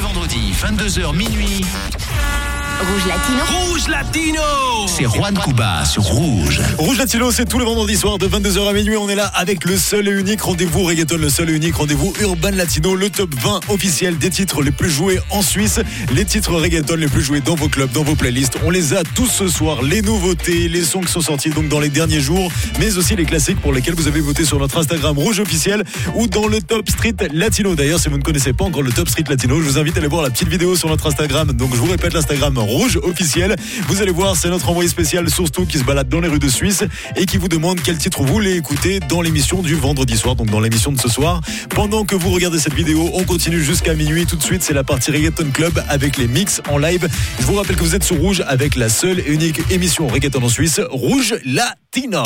les vendredis, 22h minuit. Rouge Latino. Rouge Latino C'est Juan Cuba sur Rouge. Rouge Latino, c'est tous les vendredis soirs de 22h à minuit. On est là avec le seul et unique rendez-vous reggaeton, le seul et unique rendez-vous Urban Latino, le top 20 officiel des titres les plus joués en Suisse, les titres reggaeton les plus joués dans vos clubs, dans vos playlists. On les a tous ce soir, les nouveautés, les sons qui sont sortis donc dans les derniers jours, mais aussi les classiques pour lesquels vous avez voté sur notre Instagram Rouge officiel ou dans le Top Street Latino. D'ailleurs, si vous ne connaissez pas encore le Top Street Latino, je vous invite à aller voir la petite vidéo sur notre Instagram. Donc je vous répète l'Instagram Rouge officiel. Vous allez voir, c'est notre envoyé spécial Source qui se balade dans les rues de Suisse et qui vous demande quel titre vous voulez écouter dans l'émission du vendredi soir, donc dans l'émission de ce soir. Pendant que vous regardez cette vidéo, on continue jusqu'à minuit. Tout de suite, c'est la partie Reggaeton Club avec les mix en live. Je vous rappelle que vous êtes sur Rouge avec la seule et unique émission Reggaeton en Suisse, Rouge Latina.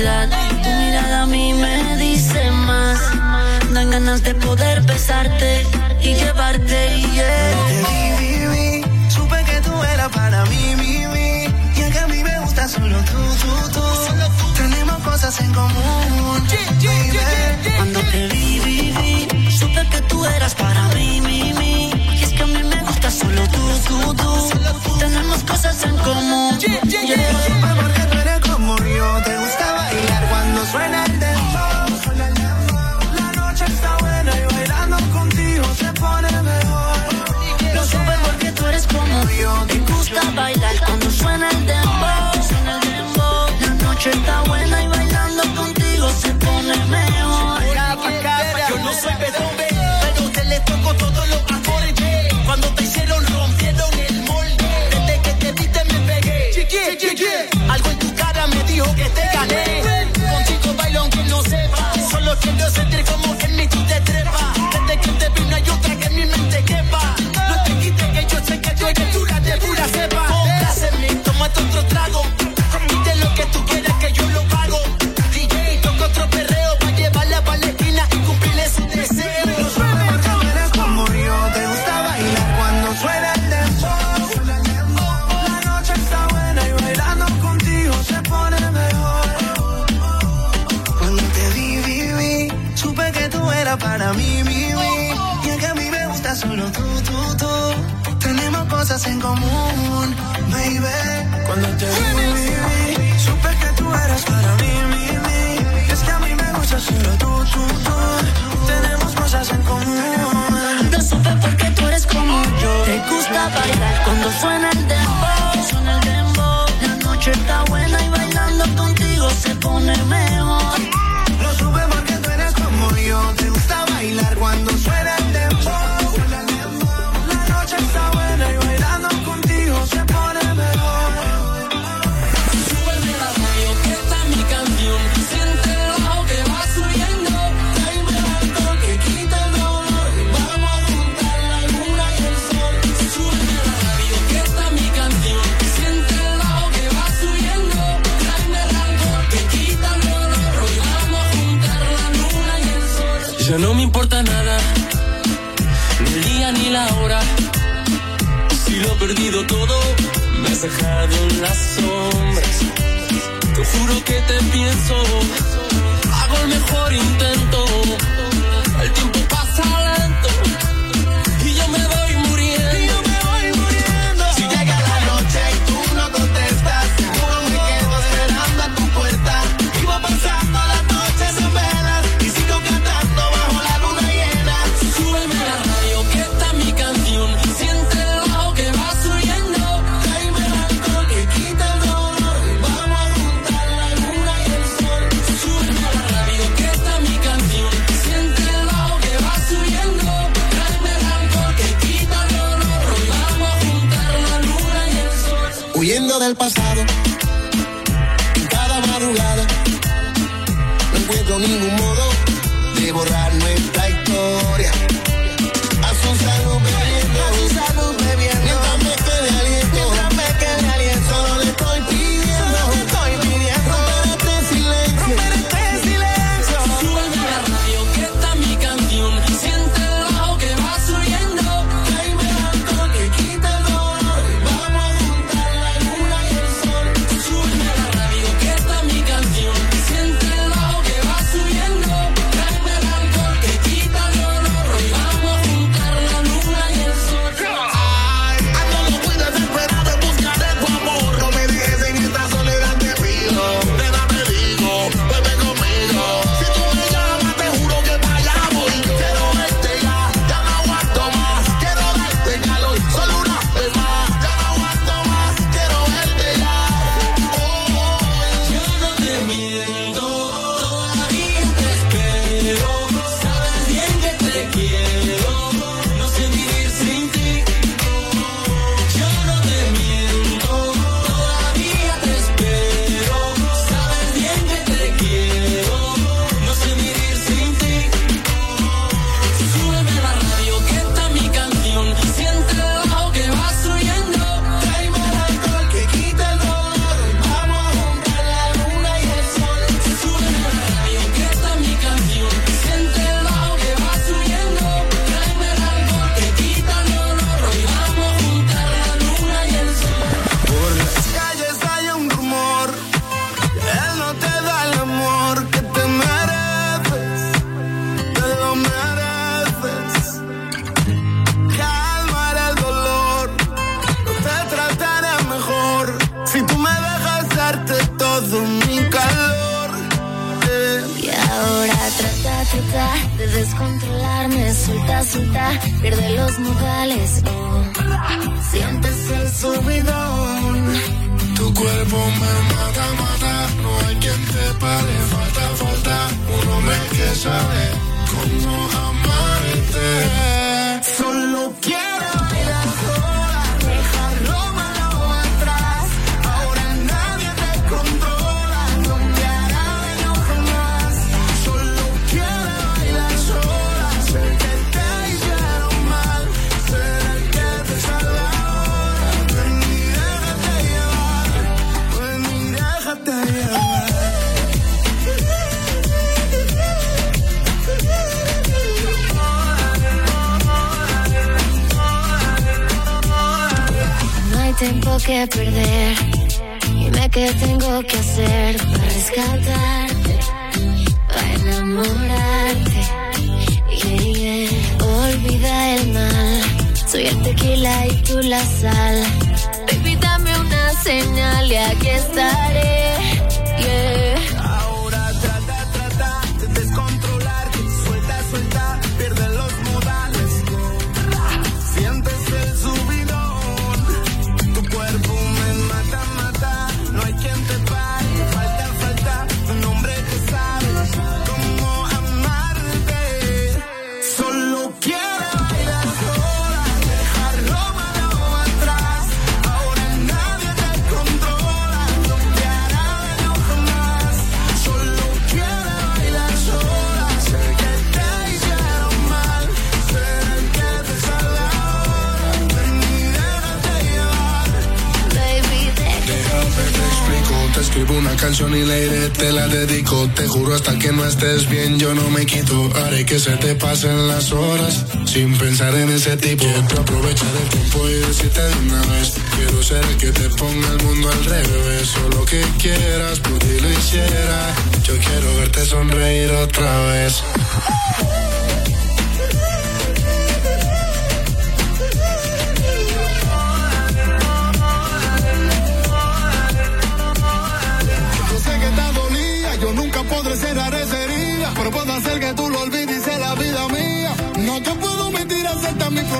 Tu mirada a mí me dice más. Dan ganas de poder besarte y llevarte. y yeah. Te vi, vi, supe que tú eras para mí, mi, mi. Y es que a mí me gusta solo tú, tú, tú. Tenemos cosas en común. Cuando te vi, vi, vi, supe que tú eras para mí, mi, mi. Y es que a mí me gusta solo tú, tú, tú. Tenemos cosas en común. Yo no soy pedón, pero te le toco todos los acordes. Cuando te hicieron rompieron el molde. Desde que te viste me pegué. Algo en tu cara me dijo que te gané. Que hacer para rescatarte, para enamorarte. Yeah, yeah. Olvida el mal. Soy el tequila y tú la sal. Escribo una canción y la iré, te la dedico. Te juro hasta que no estés bien, yo no me quito. Haré que se te pasen las horas sin pensar en ese tipo. Quiero aprovechar el tiempo y decirte de una vez. Quiero ser el que te ponga el mundo al revés. Solo que quieras, por lo hiciera. Yo quiero verte sonreír otra vez.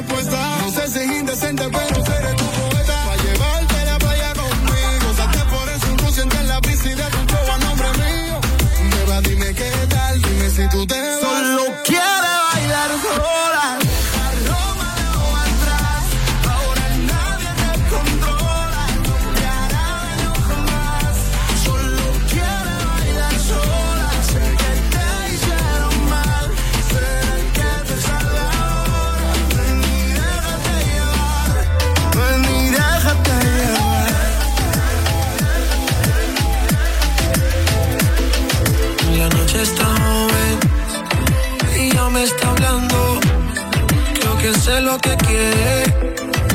Propuesta. No sé si es indecente, pero seré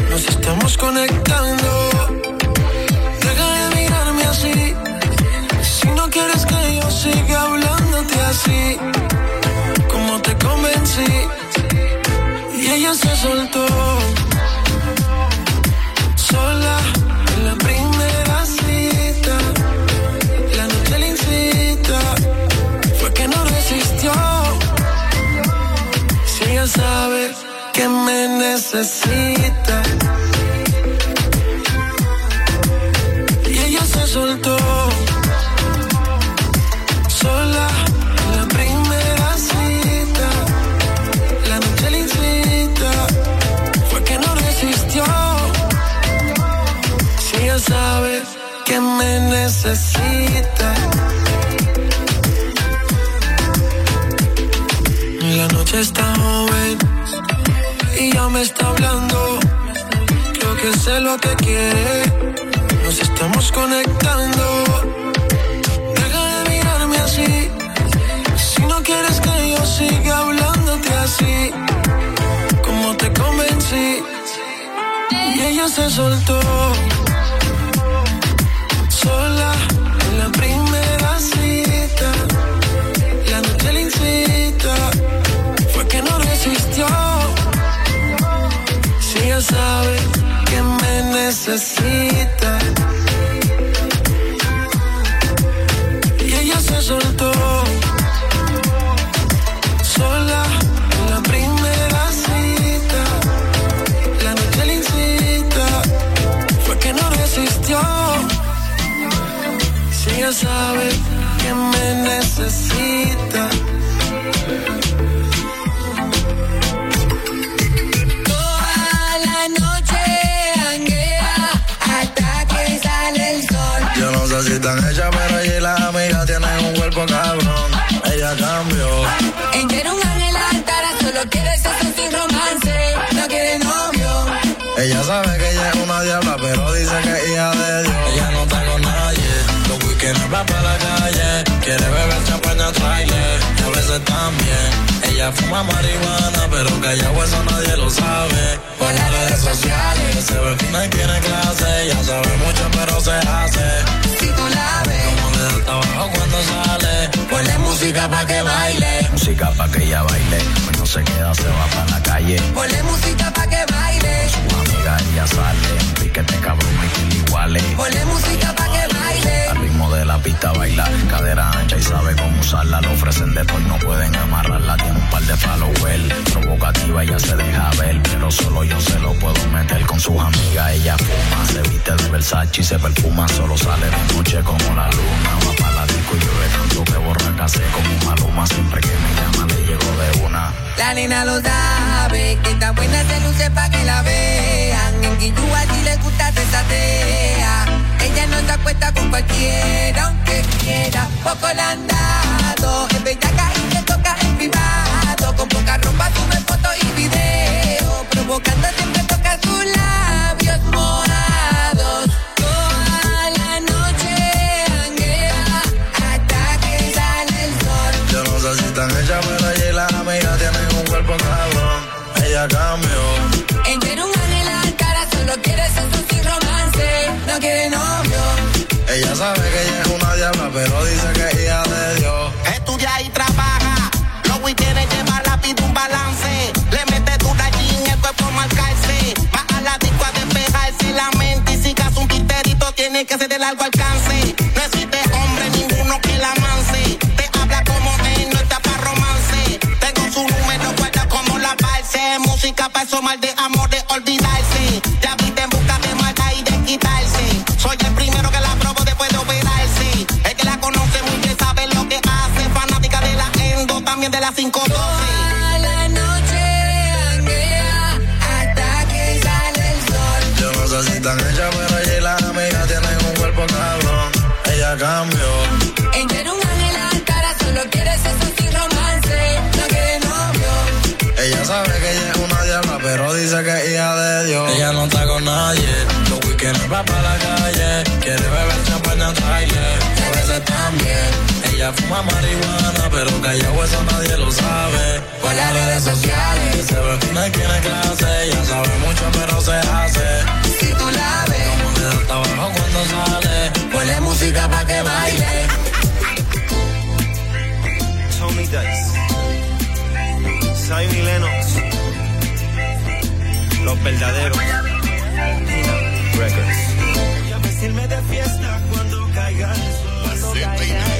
Nos estamos conectando. Deja de mirarme así. Si no quieres que yo siga hablándote así, como te convencí. Y ella se soltó. Necesita. Y ella se soltó. Sola en la primera cita. La noche le incita. Fue que no resistió. Si ella sabe que me necesita. Lo que quiere. Nos estamos conectando. Deja de mirarme así. Si no quieres que yo siga hablándote así, como te convencí. Y ella se soltó. Que Ella fuma marihuana, pero callado eso nadie lo sabe. Por las redes sociales. Se ve fina y tiene clase. Ella sabe mucho, pero se hace. Si tú la ves, Como le da trabajo cuando sale. Ponle música pa' que baile. música pa' que ella baile. Pues no se queda, se va para la calle. ponle música pa' que baile. Su amiga ella sale. Piquete cabrón, Mickey iguales. Ponle música pa' que baile. Al ritmo de la pista baila, cadera ancha y sabe cómo usarla. Lo ofrecen después, no pueden amarrarla. Tiene un par de followers, provocativa ella se deja ver. Pero solo yo se lo puedo meter con sus amigas. Ella fuma, se viste de Versace y se perfuma. Solo sale de noche como la luna. La y llueve tanto que borra como maluma. Siempre que me llama le llego de una. La nena lo sabe, que está buena se luce pa' que la vean. En Guillúa si le gusta se satea. Ella no se acuesta con cualquiera, aunque quiera. Poco le han dado, es bellaca y te toca en privado. Con poca ropa sube fotos y videos. Provocando siempre toca sus labios Ella cambió. Ella era un ángel alcara, solo quiere sexo sin romance. No quiere novio. Ella sabe que ella es una diabla, pero dice que es hija de Dios. Estudia y trabaja. Los weekends lleva rápido un balance. Le mete tu allí el cuerpo marcarse. Va a la disco a despejarse la mente. Y si caso un quiterito, tiene que ser de largo alcance. Sol. Yo no sé si están hechas, pero ella y las amigas tienen un cuerpo cabrón. Ella cambió. Ella era un ángel alcara, solo quiere sexo sin romance. No quiere novio. Ella sabe que ella es una diabla, pero dice que es hija de Dios. Ella no está con nadie. Los weekends va para la calle. Quiere beber champaña trailer. Y a también. Ella fuma marihuana, pero callado eso nadie lo sabe. Por las redes sociales. Se ve fina y tiene clase. Ella sabe mucho, pero se hace. Si tú la ves, Como le da trabajo cuando sale. Ponle música pa' que baile. Tommy Dice, Zion y Lennox, los verdaderos. Records. Ya vestirme de fiesta cuando caiga el sol. Oh, oh,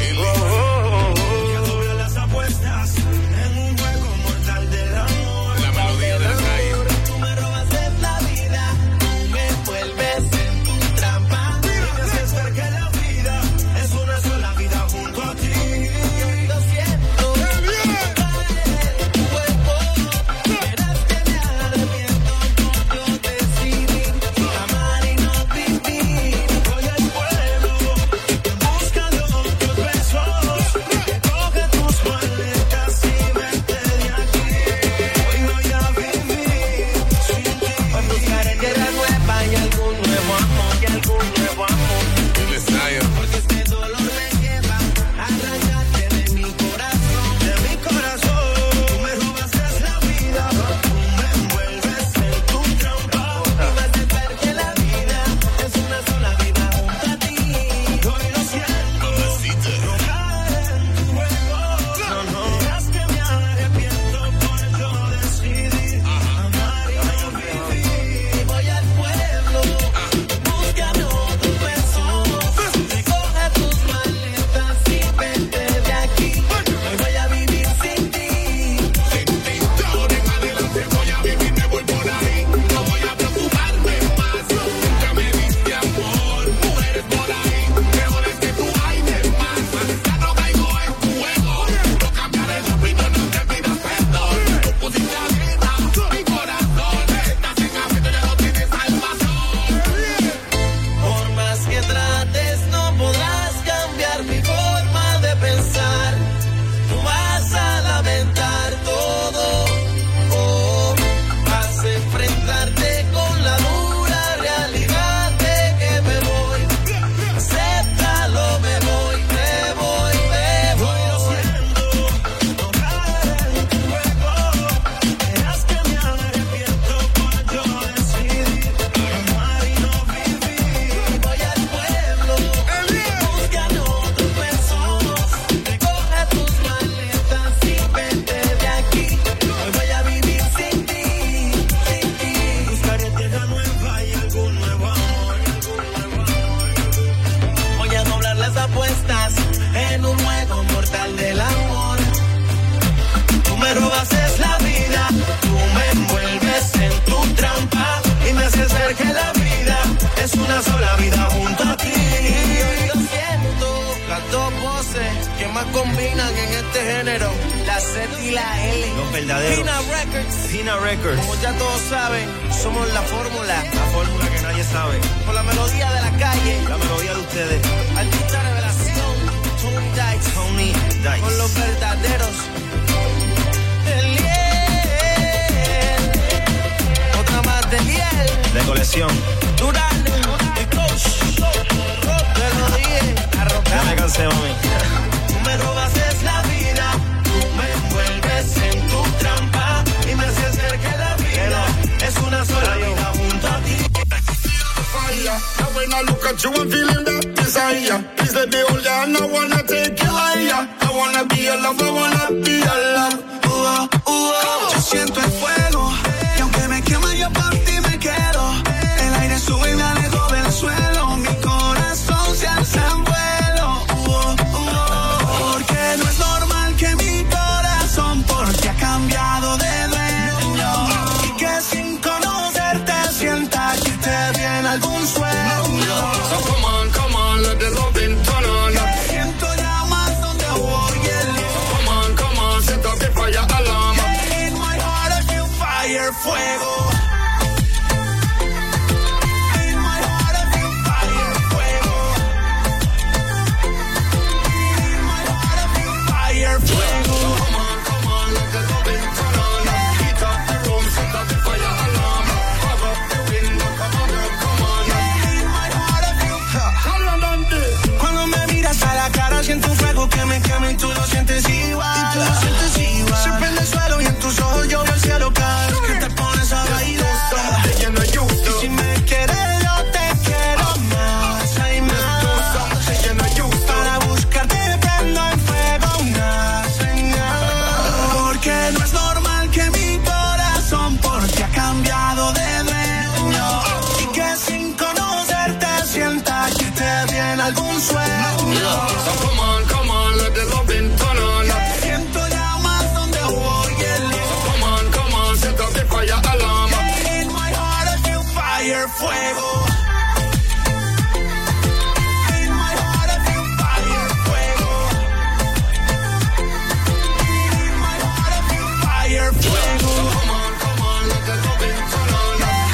fire fuego. Come on, come on, let.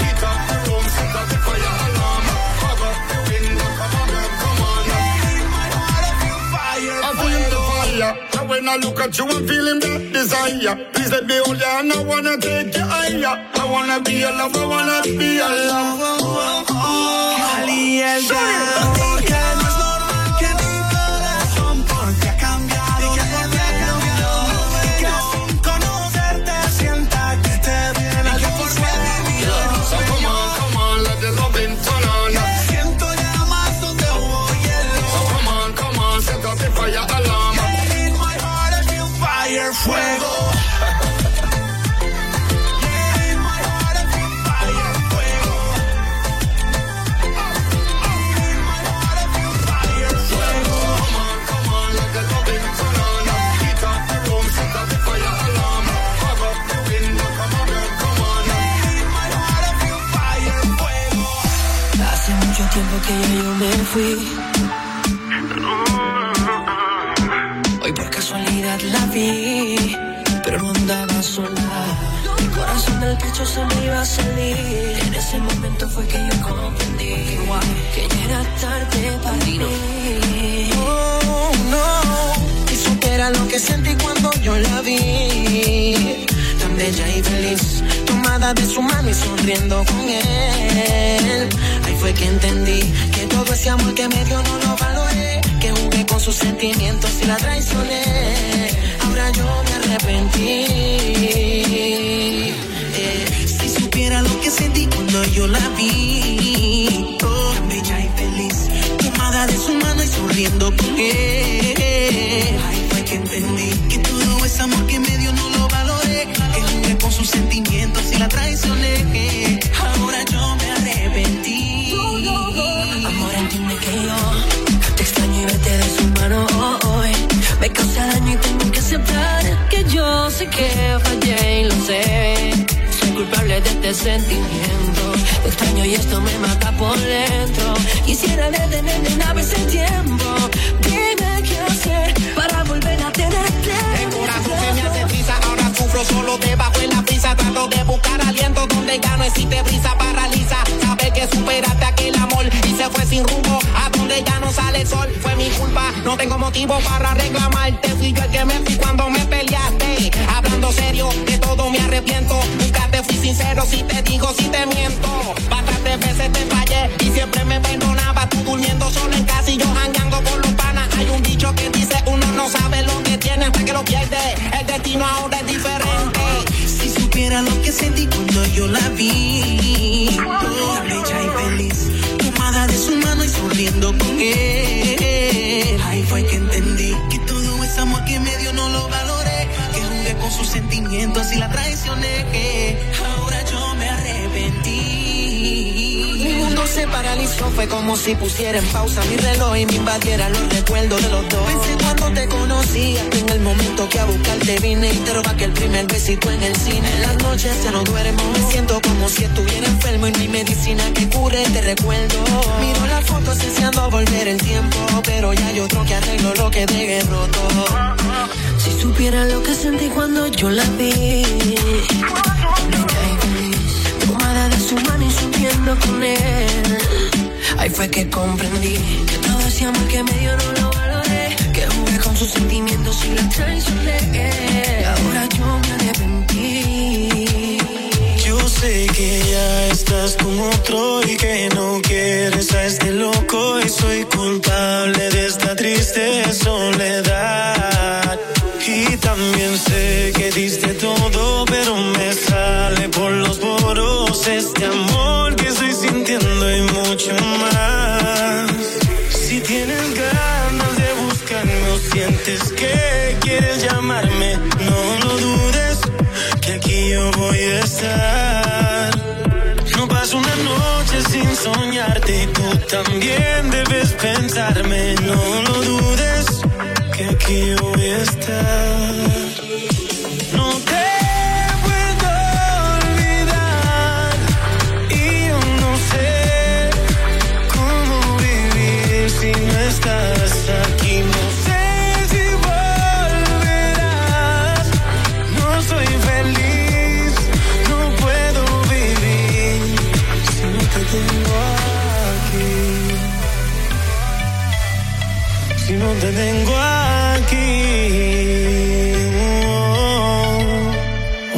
Heat up the room, the fire the window, come on, come on. Fire. I fire. And when I look at you, I'm feeling that desire. Please let me hold you, and I wanna take you higher. I wanna be your lover, I wanna be your lover. Oh, oh, oh. Caliente. fui. Hoy por casualidad la vi, pero no andaba sola. El corazón del pecho se me iba a salir. En ese momento fue que yo comprendí que ya era tarde para mí. Oh, no. Y supera lo que sentí cuando yo la vi. Tan bella y feliz, tomada de su mano y sonriendo con él. Ahí fue que entendí que todo ese amor que me dio no lo valoré. Que jugué con sus sentimientos y la traicioné. Ahora yo me arrepentí. Eh, si supiera lo que sentí cuando yo la vi. Oh, bella y feliz. Tomada de su mano y sonriendo con él. Ay, fue que entendí que todo ese amor que me dio no lo valoré. Que jugué con sus sentimientos y la traicioné. sé que fallé y lo sé. Soy culpable de este sentimiento. Extraño y esto me mata por dentro. Quisiera detenerme una vez el tiempo. Dime qué hacer para volver a tenerte. El corazón se me hace pizza, ahora sufro solo debajo en la prisa. Trato de buscar aliento donde ya no existe brisa. Paraliza, sabes que superaste aquel amor y se fue sin rumbo ya no sale el sol. Fue mi culpa, no tengo motivo para reclamarte. Fui yo el que me fui cuando me peleaste. Hablando serio, de todo me arrepiento. Nunca te fui sincero, si te digo, si te miento. Bastantes veces te fallé y siempre me perdonaba. Tú durmiendo solo en casa y yo jangueando con los panas. Hay un dicho que dice uno no sabe lo que tiene hasta que lo pierde. El destino ahora es diferente. Si supiera lo que sentí cuando yo la vi, y la traicioné. Ahora yo me arrepentí. Mi mundo se paralizó, fue como si pusiera en pausa mi reloj y me invadiera los recuerdos de los dos. Pensé cuando te conocí, hasta en el momento que a buscarte vine y te robé aquel primer besito en el cine. En las noches ya no duermo, me siento como si estuviera enfermo y mi medicina que cure te recuerdo. Miro las fotos deseando volver el tiempo, pero ya hay otro que arreglo lo que dejé roto. Si supiera lo que sentí cuando yo la vi. Y Tomada de su mano y subiendo con él. Ahí fue que comprendí que todo ese amor que me dio no lo valoré. Que jugué con sus sentimientos y la traicioné. Ahora yo me arrepentí. Yo sé que ya estás con otro y que no quieres a este loco y soy culpable de esta triste soledad. Diste todo, pero me sale por los poros este amor que estoy sintiendo y mucho más. Si tienes ganas de buscarme o sientes que quieres llamarme, no lo dudes, que aquí yo voy a estar. No paso una noche sin soñarte y tú también debes pensarme, no lo dudes, que aquí yo voy a estar. Te tengo aquí.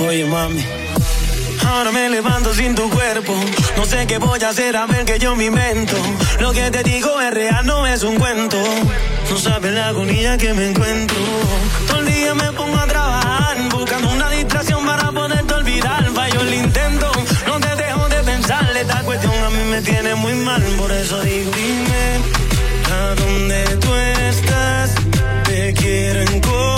Oye, mami. Ahora me levanto sin tu cuerpo. No sé qué voy a hacer a ver que yo me invento. Lo que te digo es real, no es un cuento. No sabes la agonía que me encuentro. Todo el día me pongo a trabajar, buscando una distracción para poderte olvidar. Fallo el intento, no te dejo de pensar. Esta cuestión a mí me tiene muy mal. Por eso digo, dime, ¿a dónde quiero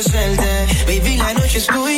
ofrecerte. Baby, la noche es tuya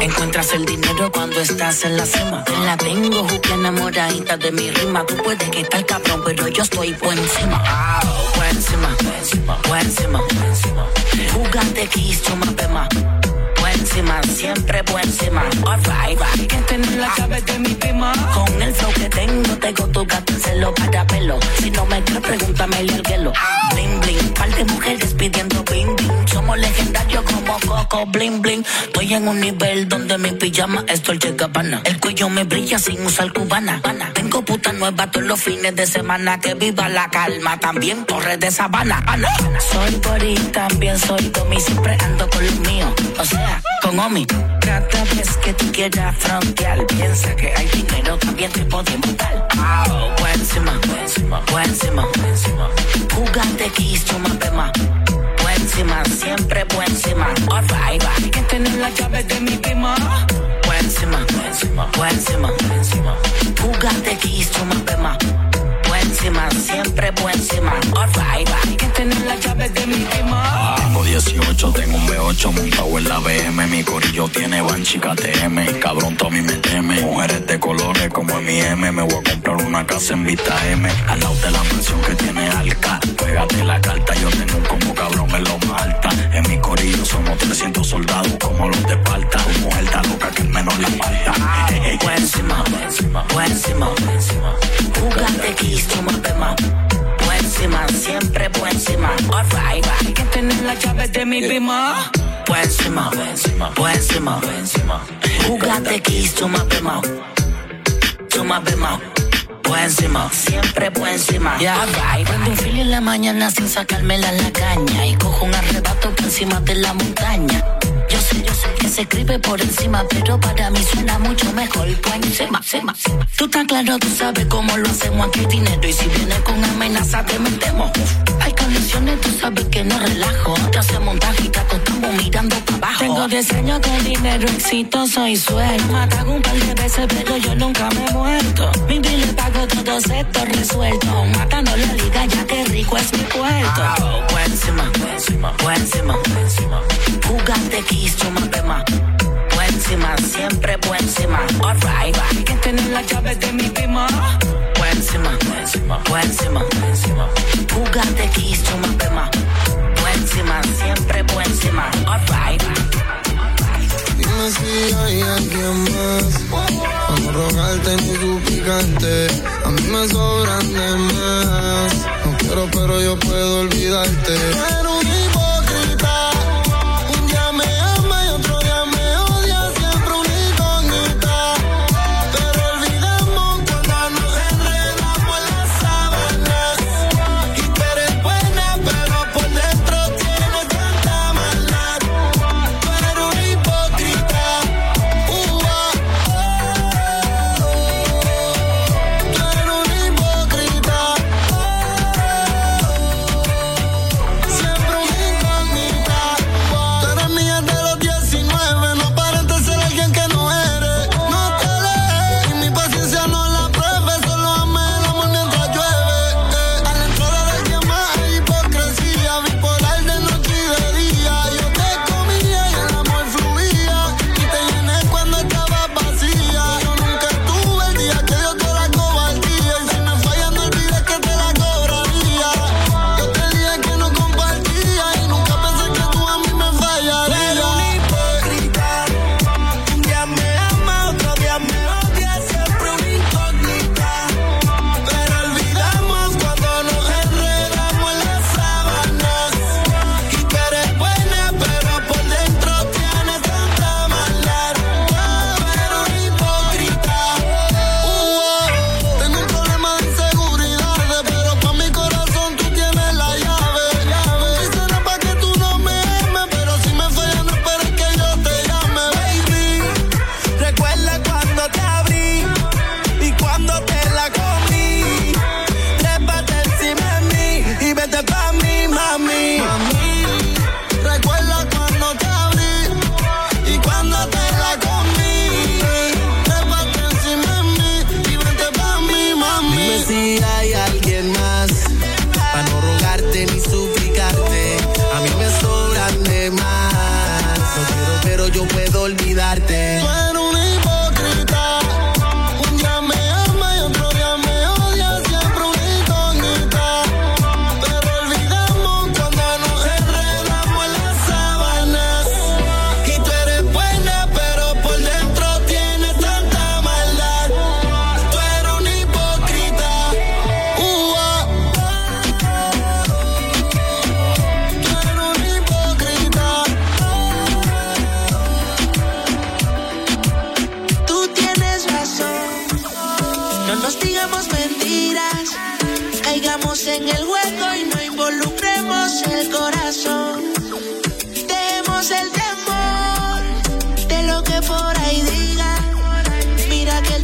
Encuentras el dinero cuando estás en la cima. La tengo, juque enamoradita de mi rima. Tú puedes que estar cabrón, pero yo estoy por encima. Encima, por encima, por encima, por encima. Jugante kiss, chuma pema. Por siempre por encima. Alright, que tener la llave de mi prima. Con el flow que tengo, tengo tu gato en celo para pelo. Si no me crees, pregúntame el hielo. Bling, bling, par de mujeres pidiendo bling, bling. Somos legendarios como Coco, bling, bling. Estoy en un nivel donde mi pijama es Dolce Gabbana. El cuello me brilla sin usar cubana. Tengo puta nueva todos los fines de semana. Que viva la calma, también torres de sabana. Ana. Soy body, también soy domi. Siempre ando con los míos. O sea, con Omi. Cada vez que tú quieras frontear, piensa que hay dinero, también te podemos dar. Oh, por encima, por encima, por encima, por encima. Jugante kiss, encima, siempre por encima. Alright, hay que tener la llave de mi prima. Por encima, por encima, por encima, por encima. Pema. Siempre encima. Alright, hay que tener la llave de mi prima. Tengo 18, tengo un B8 montado en la BM. Mi corillo tiene Banshee KTM. Cabrón, Tommy me teme. Mujeres de colores como en mi M. Me voy a comprar una casa en Vista M. Al lado de la mansión que tiene Alca. Pégate la carta, yo tengo un como cabrón en lo más alta. En mi corillo somos 300 soldados como los de Esparta. Tu mujer está loca que el menos la falta. Por encima, por encima, por encima, chuma pema. Por encima, siempre por encima. Alright, hay que tener la llave de mi prima. Por encima, por encima, por encima, por encima. Jugante kiss, chuma pema. Chuma pema. Por encima, siempre por encima. Yeah. Alright, prendo un filo en la mañana sin sacármela en la caña. Y cojo un arrebato por encima de la montaña. Yo sé, yo sé que se escribe por encima, pero para mí suena mucho mejor por encima, encima. Tú estás claro, tú sabes cómo lo hacemos aquí dinero y si vienes con amenaza te metemos. Hay condiciones, tú sabes que no relajo. Te hace montaje y te mirando para abajo. Tengo diseño con dinero exitoso y suelto. Matan un par de veces, pero yo nunca me he muerto. Mi le pago todos estos resueltos. Matando la liga, ya que rico es mi puerto. Encima, por encima, por encima, encima. Chuma pema. Por encima, siempre encima. Alright, que tener la llave de mi prima. Por encima. Jugante kiss, chuma pema. Por encima, siempre encima. Alright. Dime si hay alguien más. Para rogarte ni suplicante. A mí me sobran de más. No quiero, pero yo puedo olvidarte. Pero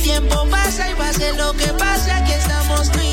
tiempo pasa y pase lo que pase, aquí estamos tú